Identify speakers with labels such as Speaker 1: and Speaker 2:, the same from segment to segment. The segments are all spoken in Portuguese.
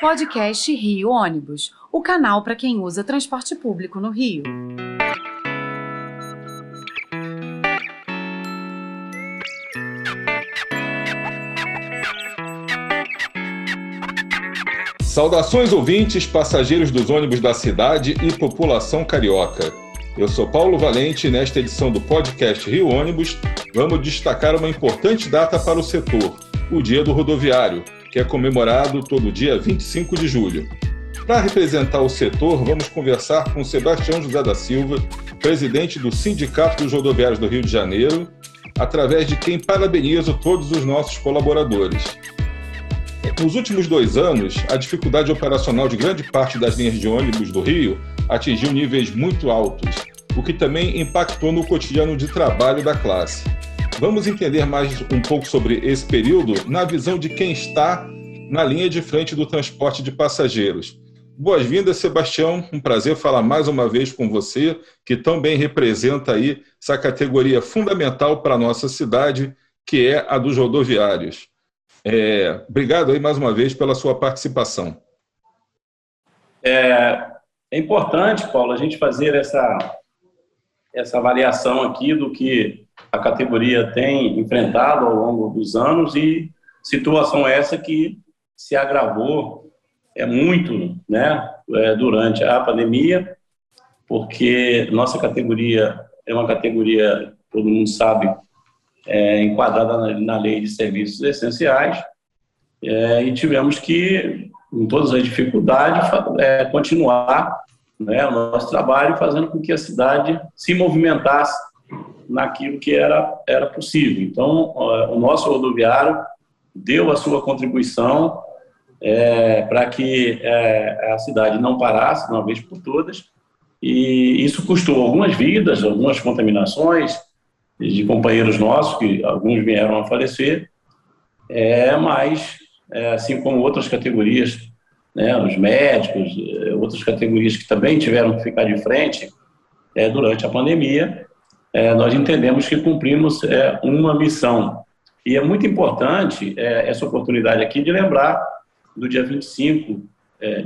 Speaker 1: Podcast Rio Ônibus, o canal para quem usa transporte público no Rio.
Speaker 2: Saudações ouvintes, passageiros dos ônibus da cidade e população carioca. Eu sou Paulo Valente e nesta edição do podcast Rio Ônibus vamos destacar uma importante data para o setor, o Dia do Rodoviário, que é comemorado todo dia 25 de julho. Para representar o setor, vamos conversar com Sebastião José da Silva, presidente do Sindicato dos Rodoviários do Rio de Janeiro, através de quem parabenizo todos os nossos colaboradores. Nos últimos dois anos, a dificuldade operacional de grande parte das linhas de ônibus do Rio atingiu níveis muito altos, o que também impactou no cotidiano de trabalho da classe. Vamos entender mais um pouco sobre esse período na visão de quem está na linha de frente do transporte de passageiros. Boas-vindas, Sebastião. Um prazer falar mais uma vez com você, que tão bem representa aí essa categoria fundamental para a nossa cidade, que é a dos rodoviários. É, obrigado aí mais uma vez pela sua participação.
Speaker 3: É, é importante, Paulo, a gente fazer essa, essa avaliação aqui do que a categoria tem enfrentado ao longo dos anos e situação essa que se agravou é muito, né, é, durante a pandemia, porque nossa categoria é uma categoria, todo mundo sabe, é, enquadrada na, na, lei de serviços essenciais, é, e tivemos que, com todas as dificuldades, é, continuar né, o nosso trabalho, fazendo com que a cidade se movimentasse naquilo que era, era possível. Então, o nosso rodoviário deu a sua contribuição é, para que é, a cidade não parasse de uma vez por todas, e isso custou algumas vidas, algumas contaminações de companheiros nossos, que alguns vieram a falecer, é, mas, é, assim como outras categorias né, os médicos, eh, outras categorias que também tiveram que ficar de frente é, durante a pandemia, é, nós entendemos que cumprimos é, uma missão. E é muito importante essa oportunidade aqui de lembrar do dia 25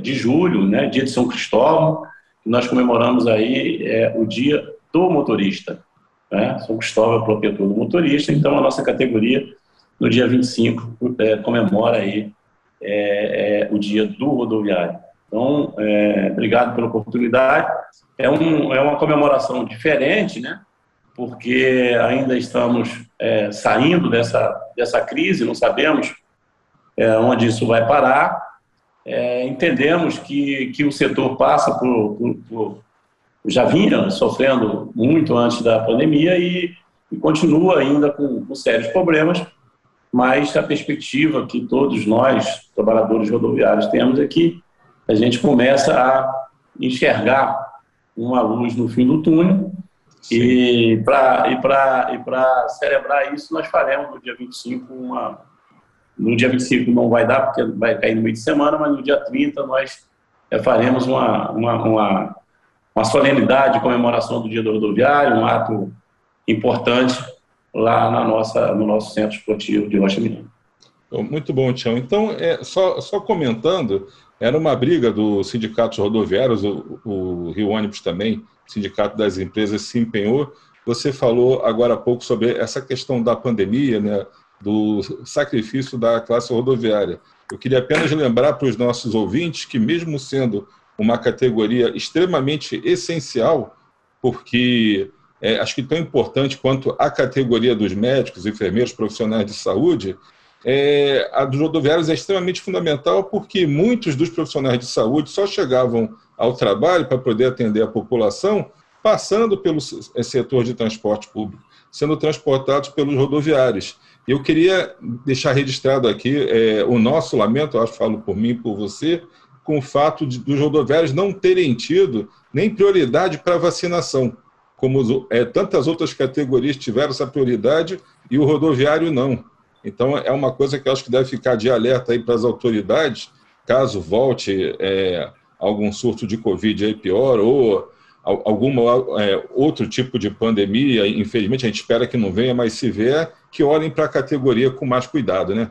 Speaker 3: de julho, né, dia de São Cristóvão, que nós comemoramos aí o dia do motorista. Né? São Cristóvão é protetor do motorista, então a nossa categoria, no dia 25, comemora aí é, é, o dia do rodoviário. Então, é, obrigado pela oportunidade. É, um, é uma comemoração diferente, né? Porque ainda estamos é, saindo dessa, dessa crise, não sabemos é, onde isso vai parar. É, entendemos que, que o setor passa por, por, por, já vinha sofrendo muito antes da pandemia e, e continua ainda com, com sérios problemas mas a perspectiva que todos nós, trabalhadores rodoviários, temos é que a gente começa a enxergar uma luz no fim do túnel Sim. e para e e celebrar isso nós faremos no dia 25 uma no dia 25 não vai dar porque vai cair no meio de semana, mas no dia 30 nós é, faremos uma, uma, uma, uma solenidade de comemoração do dia do rodoviário, um ato importante lá na nossa, no nosso centro esportivo de Rocha Mineiro.
Speaker 2: Muito bom, Tião. Então, é, só, só comentando, era uma briga dos sindicatos rodoviários, o, o Rio Ônibus também, Sindicato das Empresas, se empenhou. Você falou agora há pouco sobre essa questão da pandemia, né, do sacrifício da classe rodoviária. Eu queria apenas lembrar para os nossos ouvintes que, mesmo sendo uma categoria extremamente essencial, porque é, acho que tão importante quanto a categoria dos médicos, enfermeiros, profissionais de saúde, é, a dos rodoviários é extremamente fundamental porque muitos dos profissionais de saúde só chegavam ao trabalho para poder atender a população passando pelo setor de transporte público, sendo transportados pelos rodoviários. Eu queria deixar registrado aqui é, o nosso lamento, eu acho que falo por mim e por você, com o fato de, dos rodoviários não terem tido nem prioridade para vacinação como é, tantas outras categorias tiveram essa prioridade e o rodoviário não. Então, é uma coisa que eu acho que deve ficar de alerta aí para as autoridades, caso volte é, algum surto de Covid aí pior ou algum é, outro tipo de pandemia, infelizmente a gente espera que não venha, mas se vier, que olhem para a categoria com mais cuidado, né?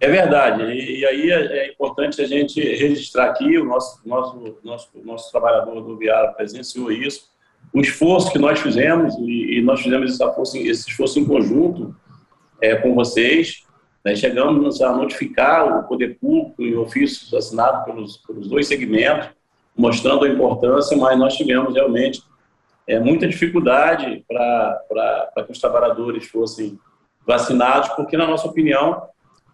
Speaker 3: É verdade, e, e aí é, é, importante a gente registrar aqui, o nosso, nosso, nosso, nosso trabalhador rodoviário presenciou isso, o esforço que nós fizemos, e, e nós fizemos esse esforço, esse esforço em conjunto é, com vocês, né, chegamos a notificar o poder público em ofícios assinados pelos, pelos dois segmentos, mostrando a importância, mas nós tivemos realmente é, muita dificuldade para que os trabalhadores fossem vacinados, porque, na nossa opinião,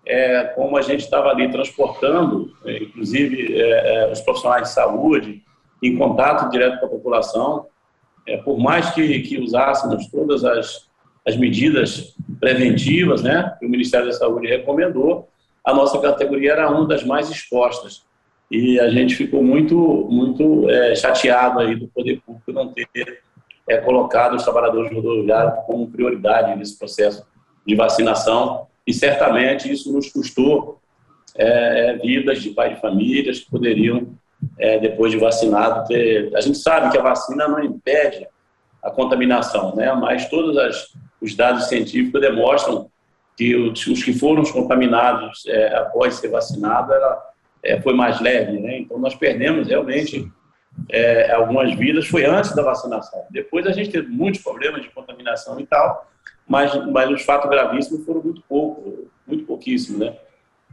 Speaker 3: é, como a gente estava ali transportando, é, inclusive é, é, os profissionais de saúde, em contato direto com a população, é, por mais que, que usássemos todas as, as medidas preventivas né, que o Ministério da Saúde recomendou, a nossa categoria era uma das mais expostas. E a gente ficou muito, muito é, chateado aí do poder público não ter é, colocado os trabalhadores rodoviários como prioridade nesse processo de vacinação e certamente isso nos custou é, é, vidas de pais de famílias que poderiam, é, depois de vacinado, ter... A gente sabe que a vacina não impede a contaminação, né? mas todos as, os dados científicos demonstram que os, os que foram contaminados é, após ser vacinado era, é, foi mais leve. Né? Então, nós perdemos realmente é, algumas vidas, foi antes da vacinação. Depois a gente teve muitos problemas de contaminação e tal, mas, mas os fatos gravíssimos foram muito pouco, muito pouquíssimos, né?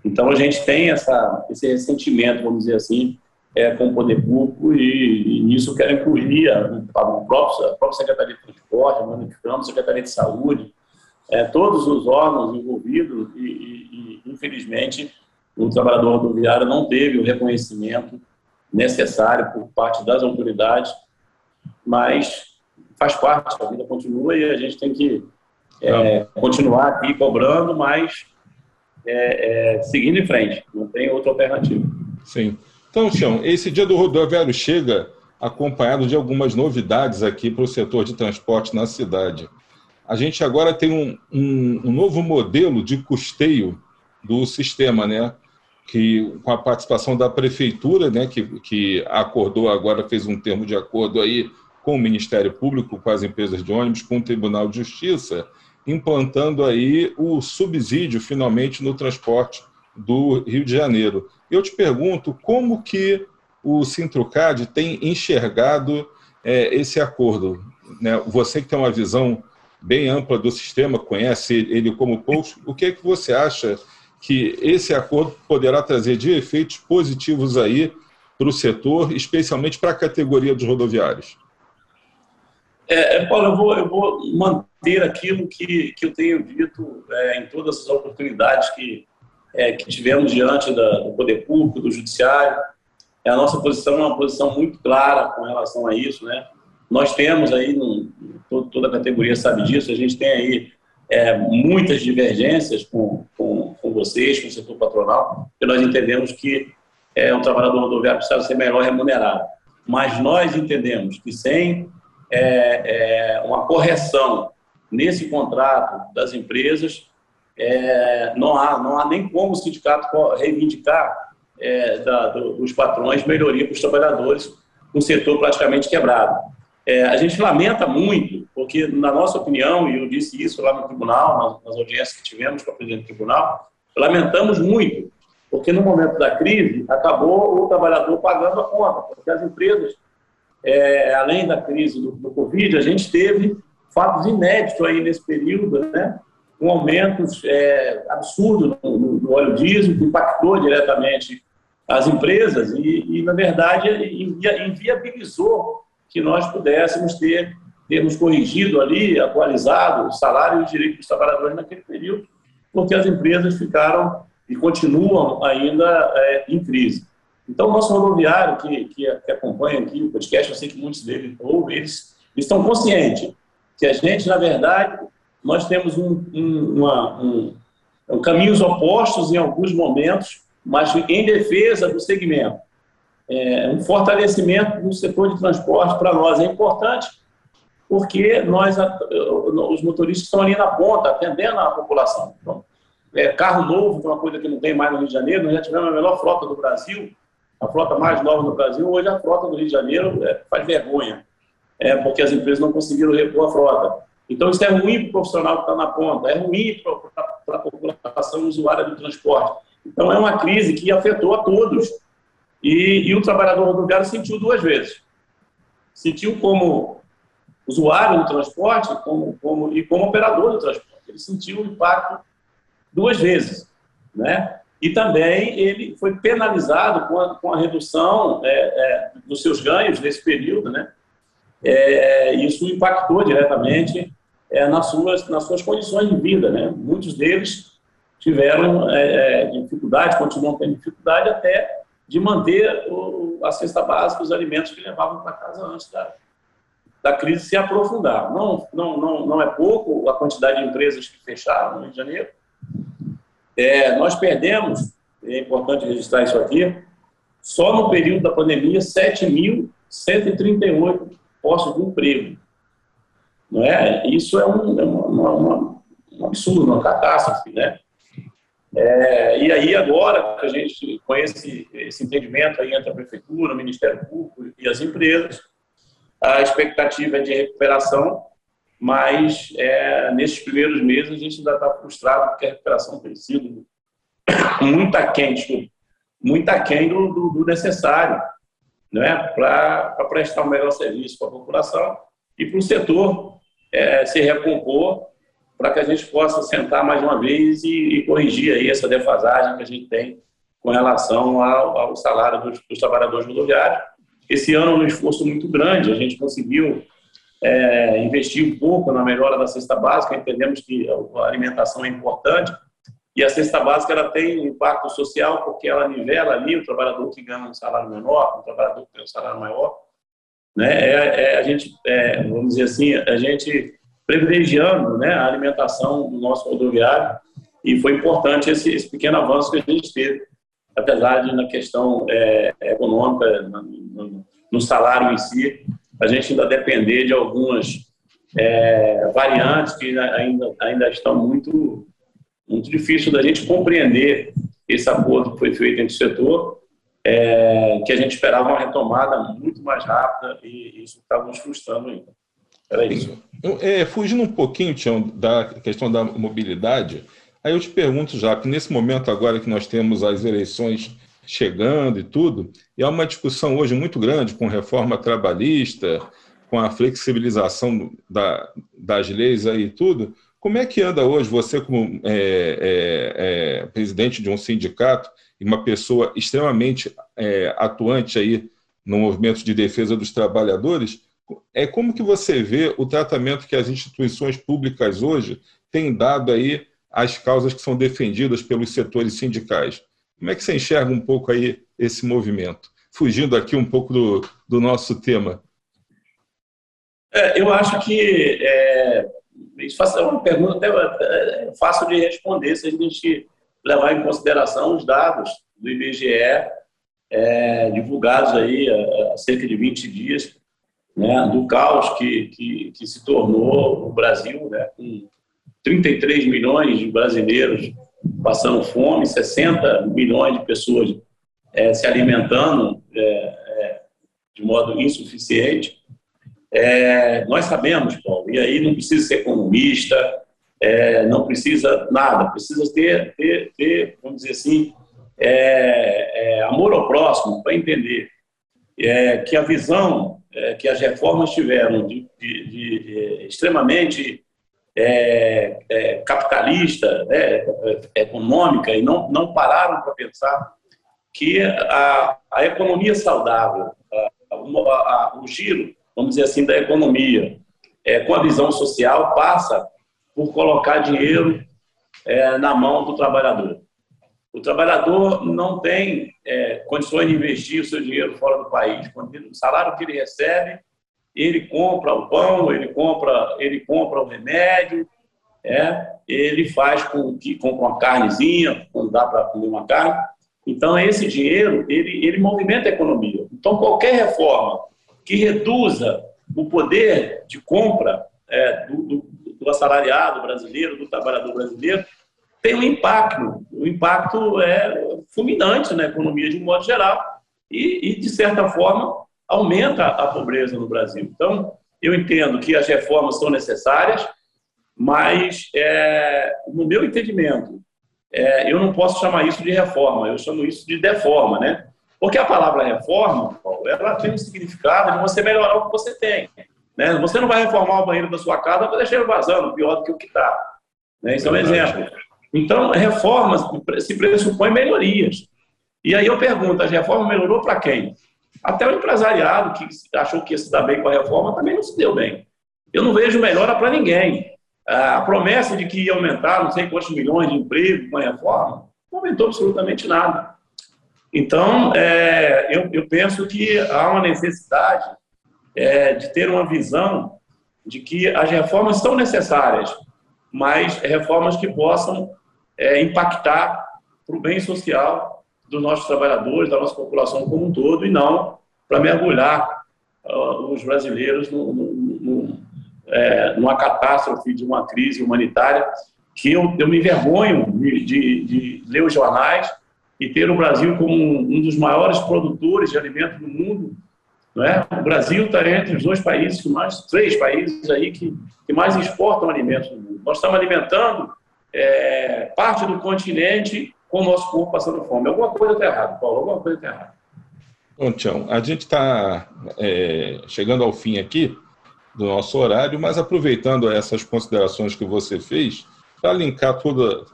Speaker 3: Então a gente tem essa, esse ressentimento, vamos dizer assim, é, com o poder público e, e nisso eu quero incluir a, a, próprio, a própria Secretaria de Transporte, a Mano a Secretaria de Saúde, é, todos os órgãos envolvidos e, e, e, infelizmente, o trabalhador rodoviário não teve o reconhecimento necessário por parte das autoridades, mas faz parte, a vida continua e a gente tem que é, continuar aqui cobrando, mas é, é, seguindo em frente, não tem outra alternativa.
Speaker 2: Sim. Então, Tião, esse dia do rodoviário chega acompanhado de algumas novidades aqui para o setor de transporte na cidade. A gente agora tem um, um, um novo modelo de custeio do sistema, né? que com a participação da prefeitura, né, que, que acordou agora, fez um termo de acordo aí com o Ministério Público, com as empresas de ônibus, com o Tribunal de Justiça, implantando aí o subsídio finalmente no transporte do Rio de Janeiro. Eu te pergunto como que o Sintrucad tem enxergado é, esse acordo. Né? Você que tem uma visão bem ampla do sistema, conhece ele como poucos, o que é que você acha que esse acordo poderá trazer de efeitos positivos aí para o setor, especialmente para a categoria dos rodoviários?
Speaker 3: É, é, Paulo, eu vou, eu vou manter aquilo que, que eu tenho dito é, em todas as oportunidades que, é, que tivemos diante da, do poder público, do judiciário. É, a nossa posição é uma posição muito clara com relação a isso, né? Nós temos aí, toda a categoria sabe disso, a gente tem aí é, muitas divergências com, com, com, vocês, com o setor patronal, porque nós entendemos que é, um trabalhador rodoviário precisa ser melhor remunerado. Mas nós entendemos que sem é, é, uma correção nesse contrato das empresas, é, não, há, não há nem como o sindicato reivindicar é, da, do, dos patrões melhoria para os trabalhadores, um setor praticamente quebrado. É, a gente lamenta muito, porque, na nossa opinião, e eu disse isso lá no tribunal, nas, audiências que tivemos com o presidente do tribunal, lamentamos muito, porque no momento da crise acabou o trabalhador pagando a conta, porque as empresas é, além da crise do, do, Covid, a gente teve fatos inéditos aí nesse período, né? Com aumentos é, absurdos no, no, óleo diesel, que impactou diretamente as empresas e, e na verdade, inviabilizou que nós pudéssemos ter termos corrigido ali, atualizado o salário e os direitos dos trabalhadores naquele período, porque as empresas ficaram e continuam ainda é, em crise. Então, o nosso rodoviário que, que, que, acompanha aqui o podcast, eu sei que muitos deles ouvem, eles estão conscientes que a gente, na verdade, nós temos um, um, uma, um, caminhos opostos em alguns momentos, mas em defesa do segmento. É, um fortalecimento do setor de transporte para nós é importante, porque nós, os motoristas estão ali na ponta, atendendo a população. Então, é, carro novo, que é uma coisa que não tem mais no Rio de Janeiro, nós já tivemos a melhor frota do Brasil, a frota mais nova no Brasil, hoje a frota do Rio de Janeiro é, faz vergonha, é, porque as empresas não conseguiram repor a frota. Então, isso é ruim para o profissional que está na ponta, é ruim para a população usuária do transporte. Então, é uma crise que afetou a todos. E, e o trabalhador rodoviário sentiu duas vezes. Sentiu como usuário do transporte como, como, e como operador do transporte. Ele sentiu o impacto duas vezes. Né? E também ele foi penalizado com a, com a redução é, é, dos seus ganhos nesse período. Né? É, isso impactou diretamente é, nas, suas, nas suas condições de vida. Né? Muitos deles tiveram é, é, dificuldade, continuam tendo dificuldade até de manter o, a cesta básica, os alimentos que levavam para casa antes da, da crise se aprofundar. Não, não, não, não é pouco a quantidade de empresas que fecharam no Rio de Janeiro. É, nós perdemos, é importante registrar isso aqui, só no período da pandemia, 7.138 postos de emprego. Não é? Isso é um, é uma, uma, um absurdo, uma catástrofe. Né? É, e aí, agora a gente conhece esse entendimento aí entre a Prefeitura, o Ministério Público e as empresas, a expectativa é de recuperação, mas é, nesses primeiros meses a gente ainda está frustrado porque a recuperação tem sido muito aquém, muito aquém do, do, do necessário né, para prestar um melhor serviço para a população e para o setor é, se recompor para que a gente possa sentar mais uma vez e, e, corrigir aí essa defasagem que a gente tem com relação ao, ao salário dos, dos trabalhadores rodoviários esse ano, um esforço muito grande, a gente conseguiu é, investir um pouco na melhora da cesta básica, entendemos que a alimentação é importante, e a cesta básica ela tem impacto social porque ela nivela ali o trabalhador que ganha um salário menor, o trabalhador que tem um salário maior. Né? É, é a gente, é, vamos dizer assim, a gente privilegiando né, a alimentação do nosso rodoviário, e foi importante esse, esse pequeno avanço que a gente teve apesar de na questão é, econômica, no, no, salário em si, a gente ainda depender de algumas é, variantes que ainda, ainda estão muito, muito difícil da gente compreender esse acordo que foi feito entre o setor, é, que a gente esperava uma retomada muito mais rápida e isso estava nos frustrando ainda. Era isso.
Speaker 2: É, fugindo um pouquinho, Tião, da questão da mobilidade, Aí eu te pergunto já, que nesse momento agora que nós temos as eleições chegando e tudo, e há uma discussão hoje muito grande com reforma trabalhista, com a flexibilização da, das leis aí e tudo, como é que anda hoje você como é, é, é, presidente de um sindicato e uma pessoa extremamente é, atuante aí no movimento de defesa dos trabalhadores, é como que você vê o tratamento que as instituições públicas hoje têm dado aí as causas que são defendidas pelos setores sindicais. Como é que você enxerga um pouco aí esse movimento? Fugindo aqui um pouco do, do nosso tema.
Speaker 3: É, eu acho que é, isso é uma pergunta até é, fácil de responder se a gente levar em consideração os dados do IBGE é, divulgados aí há, cerca de 20 dias, né, do caos que, que, que se tornou o Brasil, né, com 33 milhões de brasileiros passando fome, 60 milhões de pessoas é, se alimentando é, é, de modo insuficiente. É, nós sabemos, Paulo, e aí não precisa ser economista, é, não precisa nada, precisa ter, ter, ter vamos dizer assim, é, amor ao próximo para entender que a visão que as reformas tiveram de, de, de extremamente é, é, capitalista, né, econômica, e não, não pararam para pensar que a, a economia saudável, a, a, o giro, vamos dizer assim, da economia, é, com a visão social, passa por colocar dinheiro é, na mão do trabalhador. O trabalhador não tem é, condições de investir o seu dinheiro fora do país. O salário que ele recebe, ele compra o pão, ele compra, ele compra o remédio, é, ele faz com que compra uma carnezinha, quando dá para comer uma carne. Então, esse dinheiro, ele, ele movimenta a economia. Então, qualquer reforma que reduza o poder de compra é, do, do, do, assalariado brasileiro, do trabalhador brasileiro, tem um impacto. O impacto é fulminante na economia de um modo geral e, e de certa forma, aumenta a pobreza no Brasil. Então, eu entendo que as reformas são necessárias, mas, é, no meu entendimento, é, eu não posso chamar isso de reforma, eu chamo isso de deforma, né? Porque a palavra reforma, Paulo, ela tem um significado de você melhorar o que você tem. Né? Você não vai reformar o banheiro da sua casa para deixar ele vazando, pior do que o que está. Né? Isso é um exemplo. Então, reformas se pressupõe melhorias. E aí eu pergunto, a reforma melhorou para quem? Até o empresariado que achou que ia se dar bem com a reforma também não se deu bem. Eu não vejo melhora para ninguém. A promessa de que ia aumentar não sei quantos milhões de empregos com a reforma não aumentou absolutamente nada. Então, é, eu, eu, penso que há uma necessidade é, de ter uma visão de que as reformas são necessárias, mas reformas que possam é, impactar para o bem social dos nossos trabalhadores, da nossa população como um todo, e não para mergulhar uh, os brasileiros no, no, no, é, numa catástrofe de uma crise humanitária que eu, eu me envergonho de, de, de ler os jornais e ter o Brasil como um dos maiores produtores de alimentos do mundo. Não é? O Brasil está entre os dois países que mais, três países aí que, que mais exportam alimentos no mundo. Nós estamos alimentando é, parte do continente com o nosso corpo passando fome. Alguma coisa está errada, Paulo, alguma coisa está errada.
Speaker 2: Bom, Tião, a gente está é, chegando ao fim aqui do nosso horário, mas aproveitando essas considerações que você fez, para linkar todos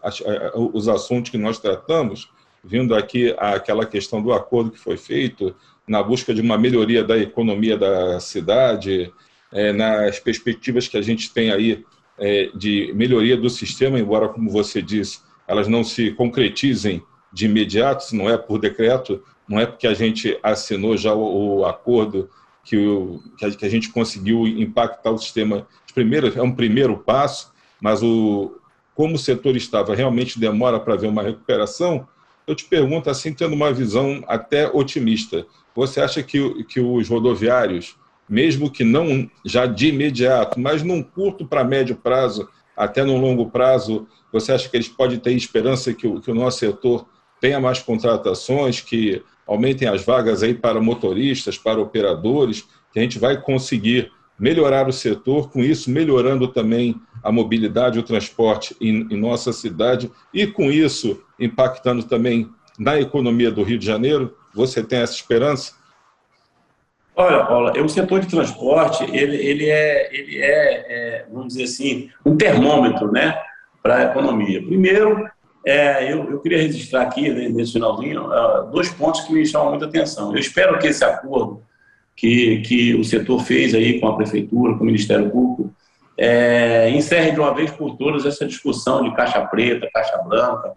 Speaker 2: os assuntos que nós tratamos, vindo aqui àquela questão do acordo que foi feito, na busca de uma melhoria da economia da cidade, é, nas perspectivas que a gente tem aí é, de melhoria do sistema, embora, como você disse, elas não se concretizem de imediato, se não é por decreto, não é porque a gente assinou já o, o acordo que, o, que a gente conseguiu impactar o sistema. Primeiro, é um primeiro passo, mas o, como o setor estava realmente demora para ver uma recuperação, eu te pergunto, assim, tendo uma visão até otimista, você acha que, que os rodoviários, mesmo que não já de imediato, mas num curto para médio prazo, até no longo prazo, você acha que eles podem ter esperança que o, que o nosso setor tenha mais contratações, que aumentem as vagas aí para motoristas, para operadores, que a gente vai conseguir melhorar o setor, com isso melhorando também a mobilidade, o transporte em, em, nossa cidade e com isso impactando também na economia do Rio de Janeiro? Você tem essa esperança?
Speaker 3: Olha, Paula, o setor de transporte ele, ele, é, ele é, é vamos dizer assim, um termômetro, né, para a economia. Primeiro, é, eu, eu, queria registrar aqui, né, nesse finalzinho, uh, dois pontos que me chamam muita atenção. Eu espero que esse acordo que, que o setor fez aí com a prefeitura, com o Ministério Público, é, encerre de uma vez por todas essa discussão de caixa preta, caixa branca,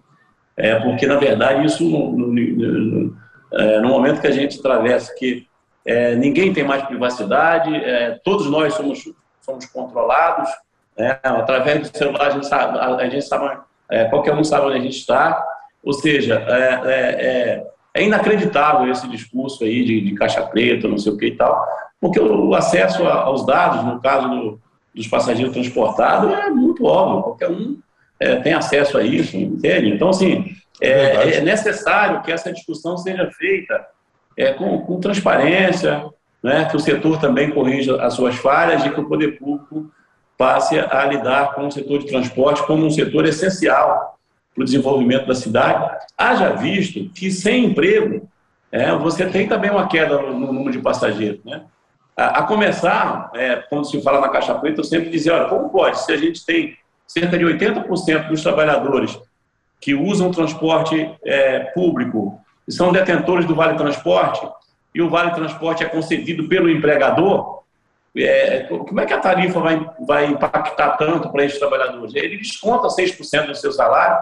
Speaker 3: é, porque, na verdade, isso, no, no, no, é, no momento que a gente atravessa, que é, ninguém tem mais privacidade, é, todos nós somos, somos controlados, né, através do celular a gente sabe, a gente sabe é, qualquer um sabe onde a gente está, ou seja, é, é inacreditável esse discurso aí de, de, caixa preta, não sei o que e tal, porque o acesso aos dados, no caso do, dos passageiros transportados, é muito óbvio, qualquer um é, tem acesso a isso, entende? Então, assim, é, é necessário que essa discussão seja feita é, com, com, transparência, né, que o setor também corrija as suas falhas e que o poder público passe a lidar com o setor de transporte como um setor essencial para o desenvolvimento da cidade. Haja visto que sem emprego, é, você tem também uma queda no, número de passageiros. Né? A, a começar, é, quando se fala na Caixa Preta, eu sempre dizia, olha, como pode, se a gente tem cerca de 80% dos trabalhadores que usam transporte é, público são detentores do Vale Transporte, e o Vale Transporte é concedido pelo empregador, é, como é que a tarifa vai, vai impactar tanto para esses trabalhadores? Ele desconta 6% do seu salário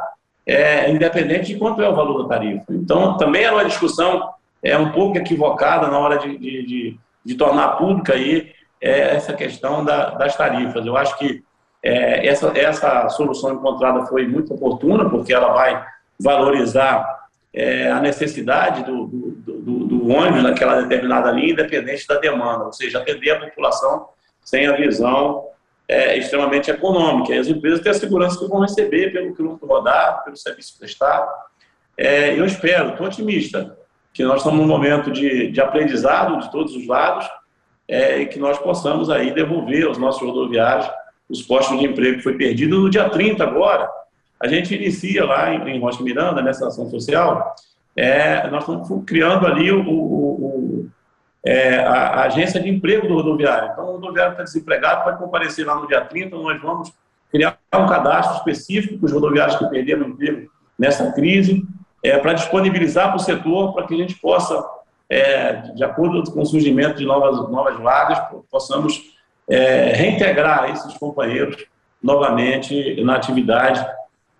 Speaker 3: é, independente de quanto é o valor da tarifa. Então, também era uma discussão é, um pouco equivocada na hora de, de, de, de tornar pública aí, é, essa questão da, das tarifas. Eu acho que é, essa, essa solução encontrada foi muito oportuna, porque ela vai valorizar é, a necessidade do, do, do, do, ônibus naquela determinada linha, independente da demanda, ou seja, atender a população sem a visão é, extremamente econômica. E as empresas têm a segurança que vão receber pelo quilômetro rodado, pelo serviço prestado. É, eu espero, estou otimista, que nós estamos num momento de, de aprendizado de todos os lados é, e que nós possamos aí devolver aos nossos rodoviários os postos de emprego que foi perdido. No dia 30 agora, a gente inicia lá em, em Rocha Miranda, nessa ação social, é, nós estamos criando ali o, o, é, a, a, agência de emprego do rodoviário. Então, o rodoviário está desempregado, pode comparecer lá no dia 30, nós vamos criar um cadastro específico para os rodoviários que perderam o emprego nessa crise, é, para disponibilizar para o setor, para que a gente possa, é, de acordo com o surgimento de novas, novas vagas, possamos é, reintegrar esses companheiros novamente na atividade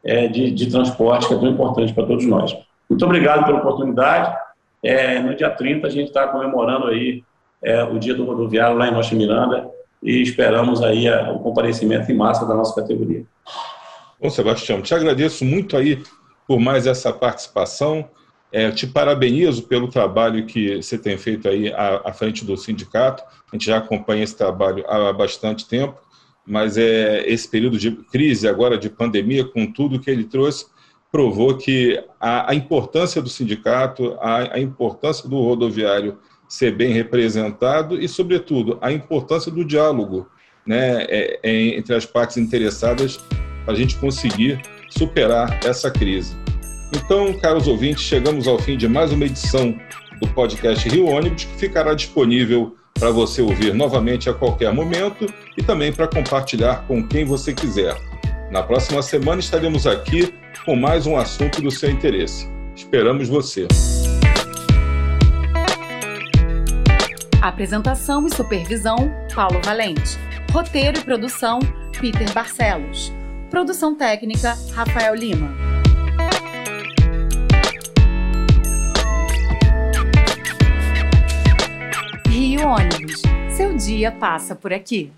Speaker 3: é, de, de, transporte, que é tão importante para todos nós. Muito obrigado pela oportunidade. É, no dia 30, a gente está comemorando aí é, o dia do rodoviário lá em Rocha Miranda e esperamos aí a, o comparecimento em massa da nossa categoria.
Speaker 2: Bom, Sebastião, te agradeço muito aí por mais essa participação. É, te parabenizo pelo trabalho que você tem feito aí à, à, frente do sindicato. A gente já acompanha esse trabalho há bastante tempo, mas é esse período de crise agora de pandemia, com tudo que ele trouxe, provou que a, a importância do sindicato, a, a importância do rodoviário ser bem representado e, sobretudo, a importância do diálogo né, é, é, entre as partes interessadas para a gente conseguir superar essa crise. Então, caros ouvintes, chegamos ao fim de mais uma edição do podcast Rio Ônibus, que ficará disponível para você ouvir novamente a qualquer momento e também para compartilhar com quem você quiser. Na próxima semana estaremos aqui com mais um assunto do seu interesse. Esperamos você.
Speaker 1: Apresentação e supervisão: Paulo Valente. Roteiro e produção: Peter Barcelos. Produção técnica: Rafael Lima. Rio Ônibus. Seu dia passa por aqui.